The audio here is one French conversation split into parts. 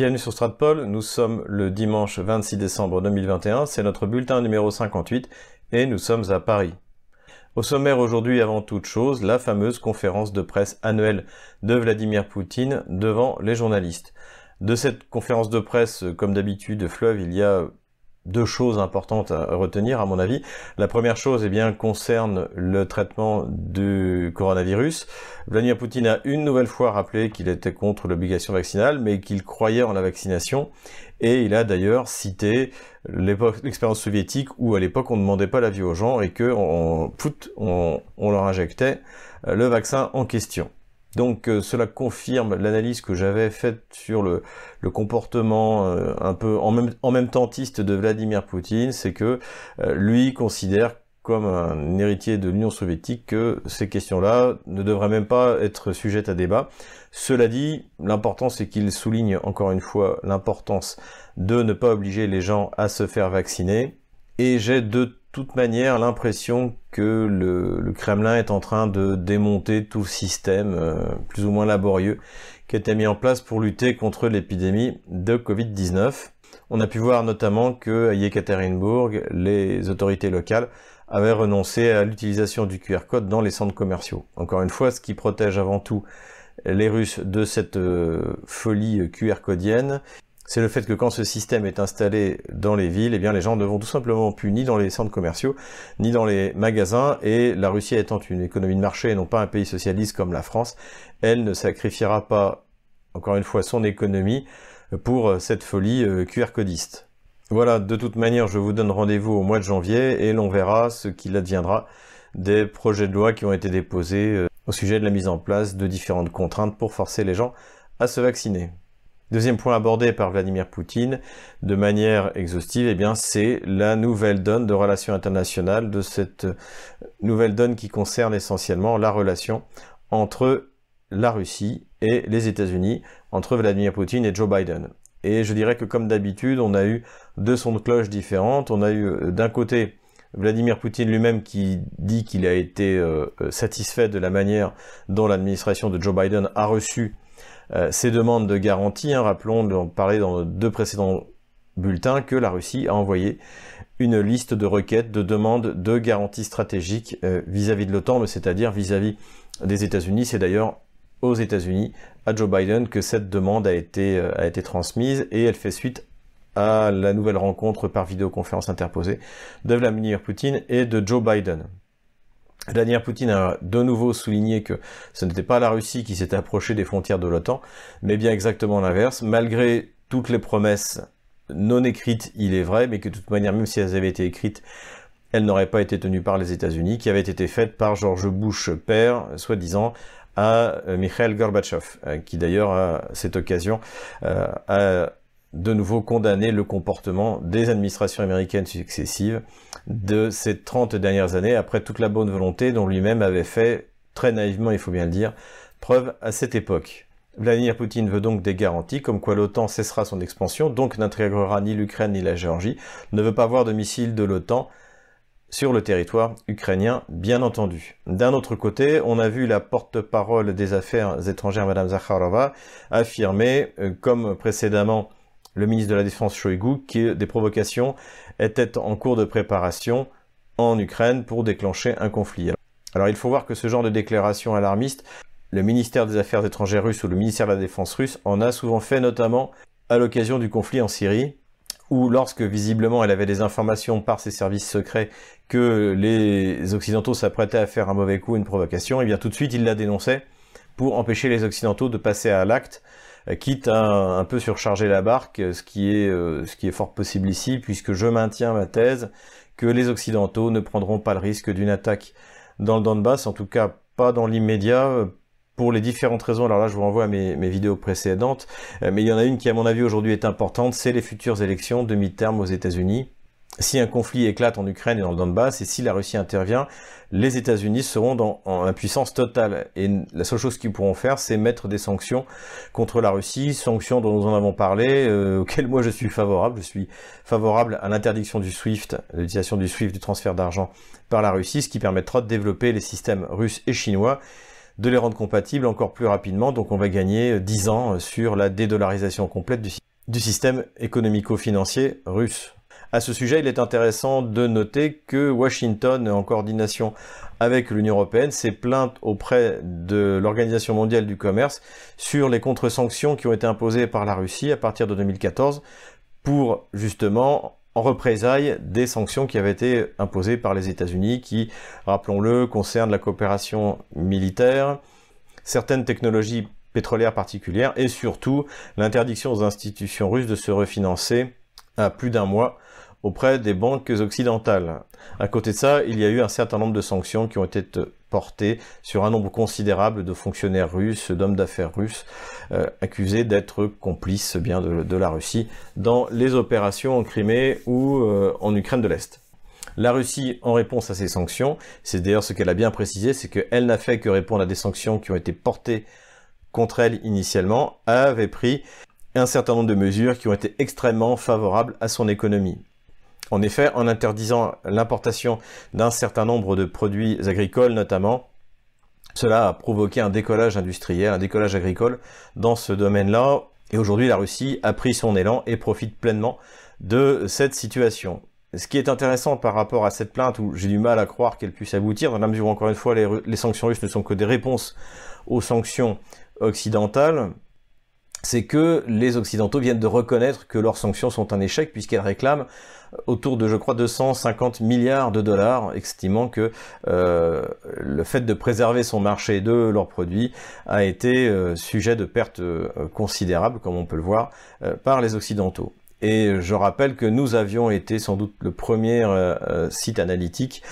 Bienvenue sur Stratpol, nous sommes le dimanche 26 décembre 2021, c'est notre bulletin numéro 58 et nous sommes à Paris. Au sommaire aujourd'hui, avant toute chose, la fameuse conférence de presse annuelle de Vladimir Poutine devant les journalistes. De cette conférence de presse, comme d'habitude, fleuve, il y a deux choses importantes à retenir à mon avis. La première chose eh bien, concerne le traitement du coronavirus. Vladimir Poutine a une nouvelle fois rappelé qu'il était contre l'obligation vaccinale, mais qu'il croyait en la vaccination. Et il a d'ailleurs cité l'expérience soviétique où à l'époque on ne demandait pas la vie aux gens et que on, on leur injectait le vaccin en question. Donc euh, cela confirme l'analyse que j'avais faite sur le, comportement euh, un peu en même, en même tentiste de Vladimir Poutine, c'est que euh, lui considère comme un héritier de l'Union soviétique que ces questions-là ne devraient même pas être sujettes à débat. Cela dit, l'important c'est qu'il souligne encore une fois l'importance de ne pas obliger les gens à se faire vacciner. Et j'ai de toute manière l'impression que le, Kremlin est en train de démonter tout système euh, plus ou moins laborieux qui a été mis en place pour lutter contre l'épidémie de Covid-19. On a pu voir notamment que à Yekaterinbourg, les autorités locales avaient renoncé à l'utilisation du QR code dans les centres commerciaux. Encore une fois, ce qui protège avant tout les Russes de cette euh, folie QR codienne, c'est le fait que quand ce système est installé dans les villes, eh les gens ne vont tout simplement plus ni dans les centres commerciaux, ni dans les magasins, et la Russie étant une économie de marché et non pas un pays socialiste comme la France, elle ne sacrifiera pas, encore une fois, son économie pour cette folie euh, QR codiste. Voilà, de toute manière, je vous donne rendez-vous au mois de janvier et l'on verra ce qu'il adviendra des projets de loi qui ont été déposés euh, au sujet de la mise en place de différentes contraintes pour forcer les gens à se vacciner. Deuxième point abordé par Vladimir Poutine de manière exhaustive, eh bien, c'est la nouvelle donne de relations internationales, de cette nouvelle donne qui concerne essentiellement la relation entre la Russie et les États-Unis, entre Vladimir Poutine et Joe Biden. Et je dirais que comme d'habitude, on a eu deux sons de cloche différentes. On a eu euh, d'un côté Vladimir Poutine lui-même qui dit qu'il a été euh, satisfait de la manière dont l'administration de Joe Biden a reçu euh, ces demandes de garantie, hein, rappelons, on parlait dans deux précédents bulletins, que la Russie a envoyé une liste de requêtes, de demandes de garantie stratégique euh, vis-à-vis de l'OTAN, c'est-à-dire vis-à-vis des États-Unis. C'est d'ailleurs aux États-Unis, à Joe Biden, que cette demande a été, euh, a été transmise et elle fait suite à la nouvelle rencontre par vidéoconférence interposée de Vladimir Poutine et de Joe Biden. Vladimir Poutine a de nouveau souligné que ce n'était pas la Russie qui s'était approchée des frontières de l'OTAN, mais bien exactement l'inverse. Malgré toutes les promesses non écrites, il est vrai, mais que de toute manière, même si elles avaient été écrites, elles n'auraient pas été tenues par les États-Unis, qui avaient été faites par George Bush père, soi-disant, à euh, Mikhail Gorbatchev, euh, qui d'ailleurs, à cette occasion, euh, a de nouveau condamné le comportement des administrations américaines successives de ces 30 dernières années, après toute la bonne volonté dont lui-même avait fait, très naïvement il faut bien le dire, preuve à cette époque. Vladimir Poutine veut donc des garanties, comme quoi l'OTAN cessera son expansion, donc n'intégrera ni l'Ukraine ni la Géorgie, ne veut pas voir de missiles de l'OTAN sur le territoire ukrainien, bien entendu. D'un autre côté, on a vu la porte-parole des affaires étrangères, Madame Zakharova, affirmer, euh, comme précédemment le ministre de la Défense Shoigu, que des provocations étaient en cours de préparation en Ukraine pour déclencher un conflit. Alors il faut voir que ce genre de déclaration alarmiste, le ministère des Affaires étrangères russe ou le ministère de la Défense russe en a souvent fait notamment à l'occasion du conflit en Syrie, où lorsque visiblement elle avait des informations par ses services secrets que les Occidentaux s'apprêtaient à faire un mauvais coup, une provocation, et eh bien tout de suite il la dénonçait pour empêcher les Occidentaux de passer à l'acte quitte à un, peu surcharger la barque, ce qui, est, euh, ce qui est fort possible ici, puisque je maintiens ma thèse que les Occidentaux ne prendront pas le risque d'une attaque dans le Donbass, en tout cas pas dans l'immédiat, euh, pour les différentes raisons. Alors là, je vous renvoie à mes, mes vidéos précédentes, mais il y en a une qui, à mon avis, aujourd'hui est importante, c'est les futures élections de mi-terme aux États-Unis si un conflit éclate en Ukraine et dans le Donbass, et si la Russie intervient, les États-Unis seront dans, en impuissance totale. Et la seule chose qu'ils pourront faire, c'est mettre des sanctions contre la Russie, sanctions dont nous en avons parlé, euh, auxquelles moi je suis favorable. Je suis favorable à l'interdiction du SWIFT, l'utilisation du SWIFT, du transfert d'argent par la Russie, ce qui permettra de développer les systèmes russes et chinois de les rendre compatibles encore plus rapidement, donc on va gagner 10 ans sur la dédollarisation complète du du système économico-financier russe. À ce sujet, il est intéressant de noter que Washington, en coordination avec l'Union européenne, s'est plainte auprès de l'Organisation mondiale du commerce sur les contre-sanctions qui ont été imposées par la Russie à partir de 2014 pour justement en représailles des sanctions qui avaient été imposées par les États-Unis, qui, rappelons-le, concernent la coopération militaire, certaines technologies pétrolières particulières et surtout l'interdiction aux institutions russes de se refinancer plus d'un mois auprès des banques occidentales. À côté de ça, il y a eu un certain nombre de sanctions qui ont été portées sur un nombre considérable de fonctionnaires russes, d'hommes d'affaires russes, euh, accusés d'être complices bien de, la Russie dans les opérations en Crimée ou euh, en Ukraine de l'Est. La Russie, en réponse à ces sanctions, c'est d'ailleurs ce qu'elle a bien précisé, c'est qu'elle n'a fait que répondre à des sanctions qui ont été portées contre elle initialement, avait pris un certain nombre de mesures qui ont été extrêmement favorables à son économie. En effet, en interdisant l'importation d'un certain nombre de produits agricoles notamment, cela a provoqué un décollage industriel, un décollage agricole dans ce domaine-là. Et aujourd'hui, la Russie a pris son élan et profite pleinement de cette situation. Ce qui est intéressant par rapport à cette plainte, où j'ai du mal à croire qu'elle puisse aboutir, dans la mesure où, encore une fois, les, les sanctions russes ne sont que des réponses aux sanctions occidentales, c'est que les Occidentaux viennent de reconnaître que leurs sanctions sont un échec puisqu'elles réclament autour de, je crois, 250 milliards de dollars, estimant que euh, le fait de préserver son marché de leurs produits a été euh, sujet de pertes euh, considérables, comme on peut le voir, par les Occidentaux. Et je rappelle que nous avions été sans doute le premier site analytique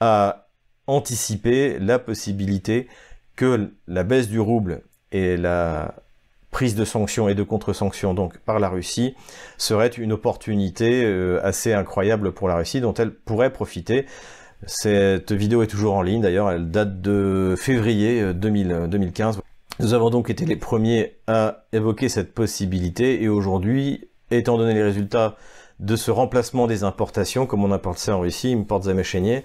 à anticiper la possibilité que la baisse du rouble et la prise de sanctions et de contre-sanctions donc par la Russie serait une opportunité euh, assez incroyable pour la Russie dont elle pourrait profiter. Cette vidéo est toujours en ligne d'ailleurs, elle date de février 2015. Euh, Nous avons donc été les premiers à évoquer cette possibilité et aujourd'hui, étant donné les résultats de ce remplacement des importations, comme on apporte ça en Russie, importes à méchénier,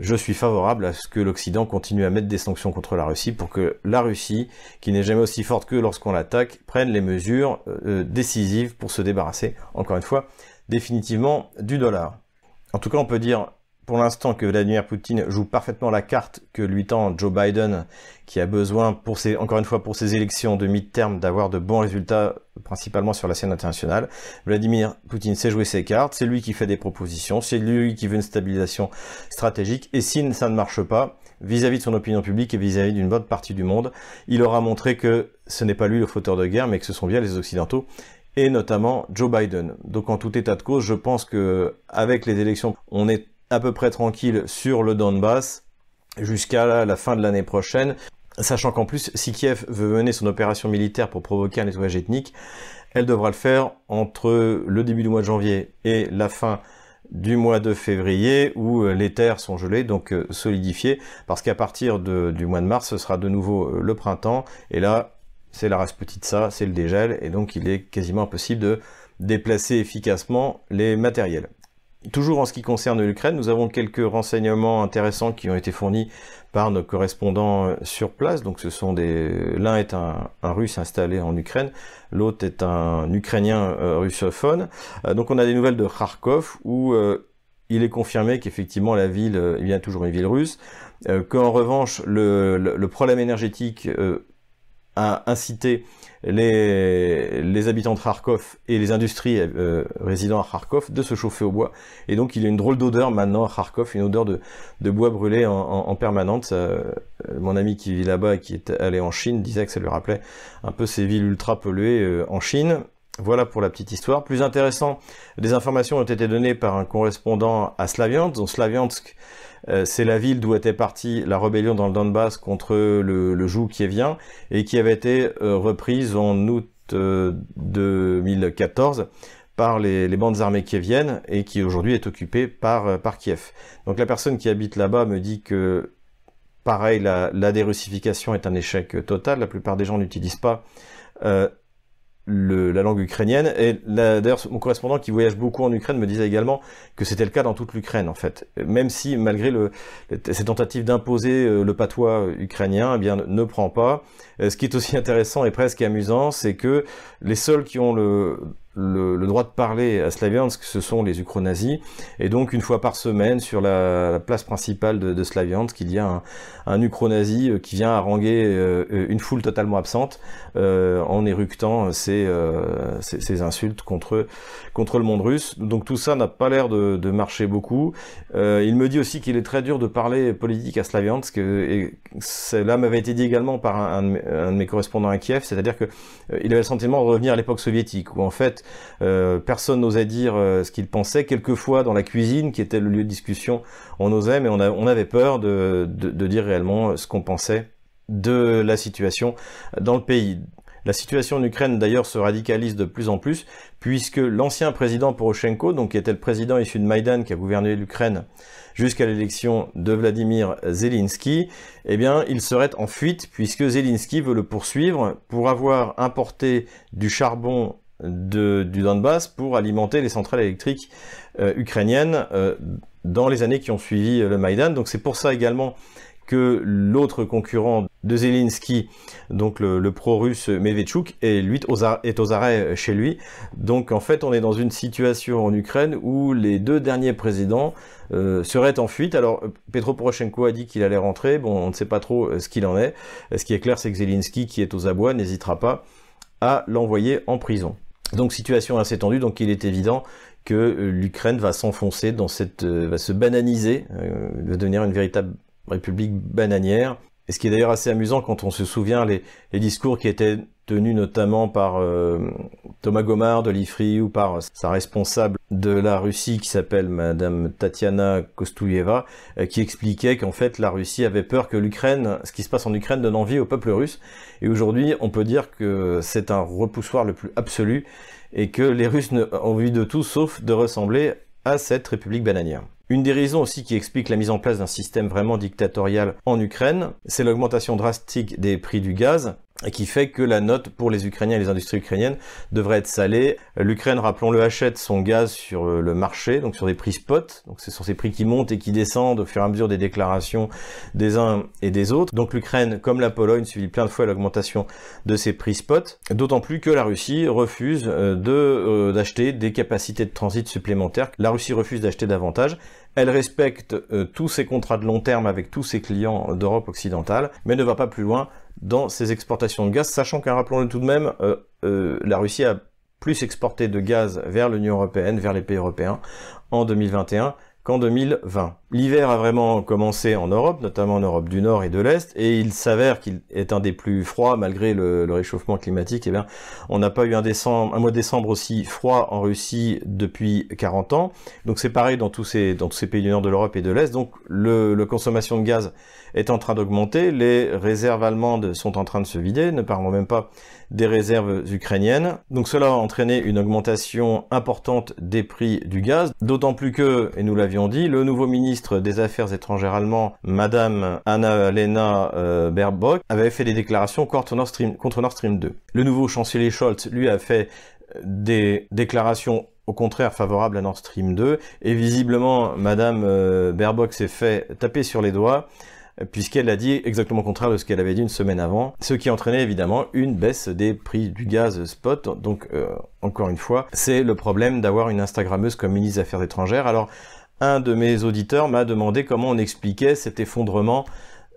je suis favorable à ce que l'Occident continue à mettre des sanctions contre la Russie pour que la Russie, qui n'est jamais aussi forte que lorsqu'on l'attaque, prenne les mesures euh, décisives pour se débarrasser, encore une fois, définitivement du dollar. En tout cas, on peut dire pour l'instant que Vladimir Poutine joue parfaitement la carte que lui tend Joe Biden, qui a besoin, pour ses, encore une fois pour ses élections de mi-terme, d'avoir de bons résultats, principalement sur la scène internationale. Vladimir Poutine sait jouer ses cartes, c'est lui qui fait des propositions, c'est lui qui veut une stabilisation stratégique, et si ça ne marche pas, vis-à-vis de son opinion publique et vis-à-vis d'une bonne partie du monde, il aura montré que ce n'est pas lui le fauteur de guerre, mais que ce sont bien les Occidentaux, et notamment Joe Biden. Donc en tout état de cause, je pense que avec les élections, on est à peu près tranquille sur le Donbass jusqu'à la fin de l'année prochaine, sachant qu'en plus, si Kiev veut mener son opération militaire pour provoquer un nettoyage ethnique, elle devra le faire entre le début du mois de janvier et la fin du mois de février où euh, les terres sont gelées, donc euh, solidifiées, parce qu'à partir du mois de mars, ce sera de nouveau euh, le printemps, et là, c'est la ça, c'est le dégel, et donc il est quasiment impossible de déplacer efficacement les matériels. Toujours en ce qui concerne l'Ukraine, nous avons quelques renseignements intéressants qui ont été fournis par nos correspondants euh, sur place. Donc ce sont l'un est un, russe installé en Ukraine, l'autre est un ukrainien euh, russophone. Euh, donc on a des nouvelles de Kharkov où il est confirmé qu'effectivement la ville est bien toujours une ville russe, qu'en revanche le, problème énergétique a incité les, habitants de Kharkov et les industries euh, résidant à Kharkov de se chauffer au bois. Et donc il y a une drôle d'odeur maintenant à Kharkov, une odeur de, bois brûlé en, permanente. Euh, mon ami qui vit là-bas et qui est allé en Chine disait que ça lui rappelait un peu ces villes ultra polluées euh, en Chine. Voilà pour la petite histoire. Plus intéressant, des informations ont été données par un correspondant à Slaviansk. Donc Slaviansk, euh, c'est la ville d'où était partie la rébellion dans le Donbass contre le, joug kievien et qui avait été euh, reprise en août 2014 euh, par les, bandes armées kieviennes et qui aujourd'hui est occupée par, par Kiev. Donc la personne qui habite là-bas me dit que pareil, la, la, dérussification est un échec total. La plupart des gens n'utilisent pas la langue ukrainienne. Et d'ailleurs, mon correspondant qui voyage beaucoup en Ukraine me disait également que c'était le cas dans toute l'Ukraine, en fait. Même si, malgré le, ces tentatives d'imposer euh, le patois ukrainien, eh bien, ne prend pas. Euh, ce qui est aussi intéressant et presque amusant, c'est que les seuls qui ont le, le, droit de parler à Slaviansk, ce sont les ukronazis. Et donc, une fois par semaine, sur la, place principale de, de, Slaviansk, il y a un, un ukronazi euh, qui vient haranguer euh, une foule totalement absente euh, en éructant ses, insultes contre, contre le monde russe. Donc tout ça n'a pas l'air de, de, marcher beaucoup. il me dit aussi qu'il est très dur de parler politique à Slaviansk. Et cela m'avait été dit également par un, un, de mes correspondants à Kiev, c'est-à-dire que il avait le sentiment de revenir à l'époque soviétique, où en fait euh, personne n'osait dire euh, ce qu'il pensait. Quelquefois, dans la cuisine, qui était le lieu de discussion, on osait, mais on, avait peur de, dire réellement ce qu'on pensait de la situation dans le pays. La situation en Ukraine d'ailleurs se radicalise de plus en plus, puisque l'ancien président Poroshenko, donc qui était le président issu de Maïdan qui a gouverné l'Ukraine jusqu'à l'élection de Vladimir Zelensky, eh bien il serait en fuite puisque Zelensky veut le poursuivre pour avoir importé du charbon de, du Donbass pour alimenter les centrales électriques euh, ukrainiennes euh, dans les années qui ont suivi euh, le Maïdan. Donc c'est pour ça également que l'autre concurrent de Zelensky, donc le, pro-russe Medvedchuk, est, aux arrêts chez lui. Donc en fait, on est dans une situation en Ukraine où les deux derniers présidents seraient en fuite. Alors Petro Poroshenko a dit qu'il allait rentrer. Bon, on ne sait pas trop ce qu'il en est. Ce qui est clair, c'est que Zelensky, qui est aux abois, n'hésitera pas à l'envoyer en prison. Donc situation assez tendue, donc il est évident que euh, l'Ukraine va s'enfoncer dans cette, euh, va se bananiser, euh, va devenir une véritable république bananière. Et ce qui est d'ailleurs assez amusant quand on se souvient les, discours qui étaient tenus notamment par Thomas Gomard de l'IFRI ou par sa responsable de la Russie qui s'appelle Madame Tatiana Kostouyeva, qui expliquait qu'en fait la Russie avait peur que l'Ukraine, ce qui se passe en Ukraine donne envie au peuple russe. Et aujourd'hui, on peut dire que c'est un repoussoir le plus absolu et que les Russes ont envie de tout sauf de ressembler à cette république bananière. Une des raisons aussi qui explique la mise en place d'un système vraiment dictatorial en Ukraine, c'est l'augmentation drastique des prix du gaz, et qui fait que la note pour les Ukrainiens et les industries ukrainiennes devrait être salée. L'Ukraine, rappelons-le, achète son gaz sur euh, le marché, donc sur des prix spot, donc ce sont ces prix qui montent et qui descendent au fur et à mesure des déclarations des uns et des autres. Donc l'Ukraine, comme la Pologne, subit plein de fois l'augmentation de ces prix spot, d'autant plus que la Russie refuse euh, euh, d'acheter des capacités de transit supplémentaires. La Russie refuse d'acheter davantage. Elle respecte tous ses contrats de long terme avec tous ses clients d'Europe occidentale, mais ne va pas plus loin dans ses exportations de gaz, sachant qu'un rappelons-le tout de même, euh, euh, la Russie a plus exporté de gaz vers l'Union européenne, vers les pays européens, en 2021 qu'en 2020. L'hiver a vraiment commencé en Europe, notamment en Europe du Nord et de l'Est, et il s'avère qu'il est un des plus froids malgré le, réchauffement climatique. Eh bien, on n'a pas eu un, décembre, un mois de décembre aussi froid en Russie depuis 40 ans. Donc c'est pareil dans tous ces dans tous ces pays du Nord de l'Europe et de l'Est. Donc le, le, consommation de gaz est en train d'augmenter, les réserves allemandes sont en train de se vider, ne parlons même pas des réserves ukrainiennes. Donc cela a entraîné une augmentation importante des prix du gaz, d'autant plus que, et nous l'avions dit, le nouveau ministre des Affaires étrangères allemand, Madame Anna-Lena euh, Baerbock, avait fait des déclarations contre Nord, Stream, contre Nord Stream 2. Le nouveau chancelier Scholz, lui, a fait des déclarations au contraire favorables à Nord Stream 2, et visiblement, Madame euh, Baerbock s'est fait taper sur les doigts, puisqu'elle a dit exactement le contraire de ce qu'elle avait dit une semaine avant, ce qui entraînait évidemment une baisse des prix du gaz spot. Donc, euh, encore une fois, c'est le problème d'avoir une Instagrammeuse comme ministre des Affaires étrangères. Alors, un de mes auditeurs m'a demandé comment on expliquait cet effondrement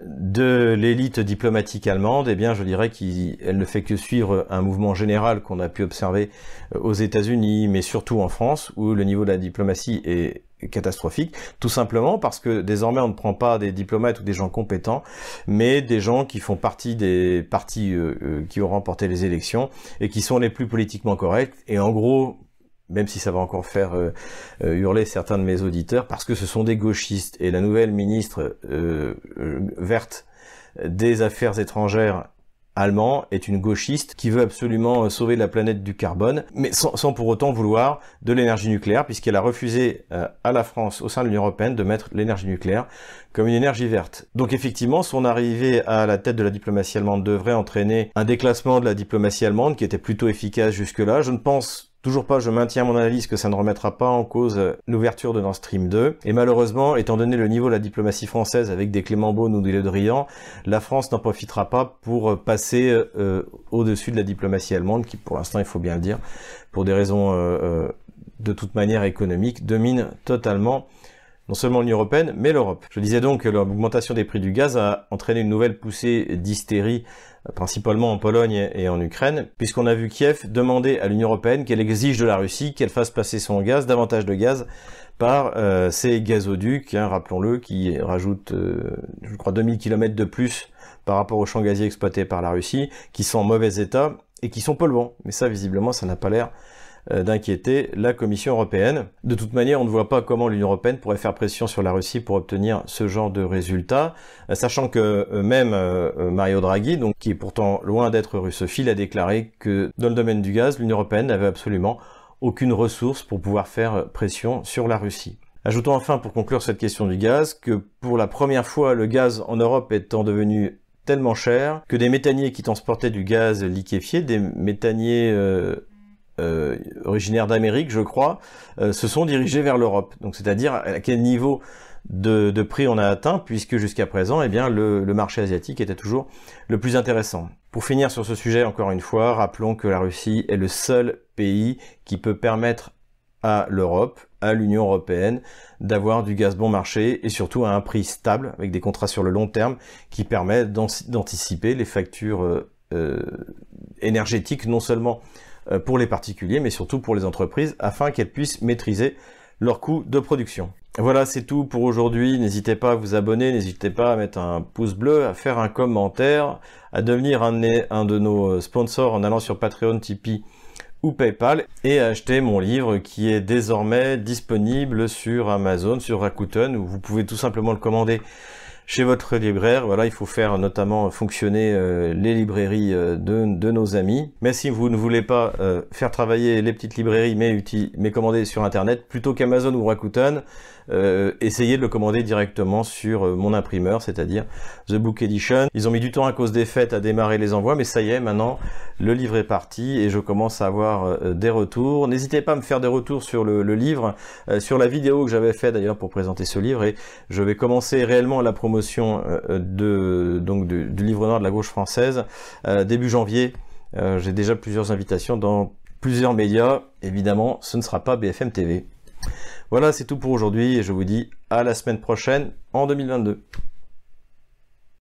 de l'élite diplomatique allemande, eh bien, je dirais qu'elle ne fait que suivre un mouvement général qu'on a pu observer euh, aux États-Unis, mais surtout en France, où le niveau de la diplomatie est catastrophique, tout simplement parce que désormais on ne prend pas des diplomates ou des gens compétents, mais des gens qui font partie des partis euh, euh, qui ont remporté les élections et qui sont les plus politiquement corrects. Et en gros, même si ça va encore faire euh, hurler certains de mes auditeurs, parce que ce sont des gauchistes. Et la nouvelle ministre verte des Affaires étrangères allemand est une gauchiste qui veut absolument sauver la planète du carbone, mais sans, pour autant vouloir de l'énergie nucléaire, puisqu'elle a refusé à la France, au sein de l'Union européenne, de mettre l'énergie nucléaire comme une énergie verte. Donc effectivement, son arrivée à la tête de la diplomatie allemande devrait entraîner un déclassement de la diplomatie allemande qui était plutôt efficace jusque-là. Je ne pense Toujours pas, je maintiens mon analyse que ça ne remettra pas en cause l'ouverture de Nord Stream 2. Et malheureusement, étant donné le niveau de la diplomatie française avec des Clément Beaune ou des Le Drian, la France n'en profitera pas pour passer euh, au-dessus de la diplomatie allemande, qui pour l'instant, il faut bien le dire, pour des raisons euh, euh, de toute manière économiques, domine totalement non seulement l'Union Européenne, mais l'Europe. Je disais donc que l'augmentation des prix du gaz a entraîné une nouvelle poussée d'hystérie, principalement en Pologne et en Ukraine, puisqu'on a vu Kiev demander à l'Union Européenne qu'elle exige de la Russie qu'elle fasse passer son gaz, davantage de gaz, par euh, ces gazoducs, hein, rappelons-le, qui rajoutent, euh, je crois, 2000 km de plus par rapport aux champs gaziers exploités par la Russie, qui sont en mauvais état et qui sont polluants. Mais ça, visiblement, ça n'a pas l'air d'inquiéter la Commission européenne. De toute manière, on ne voit pas comment l'Union européenne pourrait faire pression sur la Russie pour obtenir ce genre de résultats, euh, sachant que euh, même Mario Draghi, donc qui est pourtant loin d'être russophile, a déclaré que dans le domaine du gaz, l'Union européenne n'avait absolument aucune ressource pour pouvoir faire pression sur la Russie. Ajoutons enfin pour conclure cette question du gaz que pour la première fois le gaz en Europe étant devenu tellement cher que des méthaniers qui transportaient du gaz liquéfié, des méthaniers euh, originaires d'Amérique, je crois, euh, se sont dirigés vers l'Europe. Donc, c'est-à-dire à quel niveau de, prix on a atteint, puisque jusqu'à présent, eh le, marché asiatique était toujours le plus intéressant. Pour finir sur ce sujet, encore une fois, rappelons que la Russie est le seul pays qui peut permettre à l'Europe, à l'Union européenne, d'avoir du gaz bon marché et surtout à un prix stable, avec des contrats sur le long terme, qui permettent d'anticiper les factures euh, énergétiques, non seulement euh, pour les particuliers, mais surtout pour les entreprises, afin qu'elles puissent maîtriser leurs coûts de production. Voilà, c'est tout pour aujourd'hui. N'hésitez pas à vous abonner, n'hésitez pas à mettre un pouce bleu, à faire un commentaire, à devenir un, un de nos euh, sponsors en allant sur Patreon, Tipeee ou PayPal et à acheter mon livre qui est désormais disponible sur Amazon, sur Rakuten, où vous pouvez tout simplement le commander chez votre libraire. Voilà, il faut faire notamment fonctionner euh, les librairies euh, de, nos amis. Mais si vous ne voulez pas euh, faire travailler les petites librairies, mais, mais commander sur Internet, plutôt qu'Amazon ou Rakuten, euh, essayez de le commander directement sur euh, mon imprimeur, c'est-à-dire The Book Edition. Ils ont mis du temps à cause des fêtes à démarrer les envois, mais ça y est, maintenant le livre est parti et je commence à avoir euh, des retours. N'hésitez pas à me faire des retours sur le, livre, sur la vidéo que j'avais fait d'ailleurs pour présenter ce livre et je vais commencer réellement la promotion de, donc du, livre noir de la gauche française début janvier. J'ai déjà plusieurs invitations dans plusieurs médias. Évidemment, ce ne sera pas BFM TV. Voilà, c'est tout pour aujourd'hui et je vous dis à la semaine prochaine en 2022.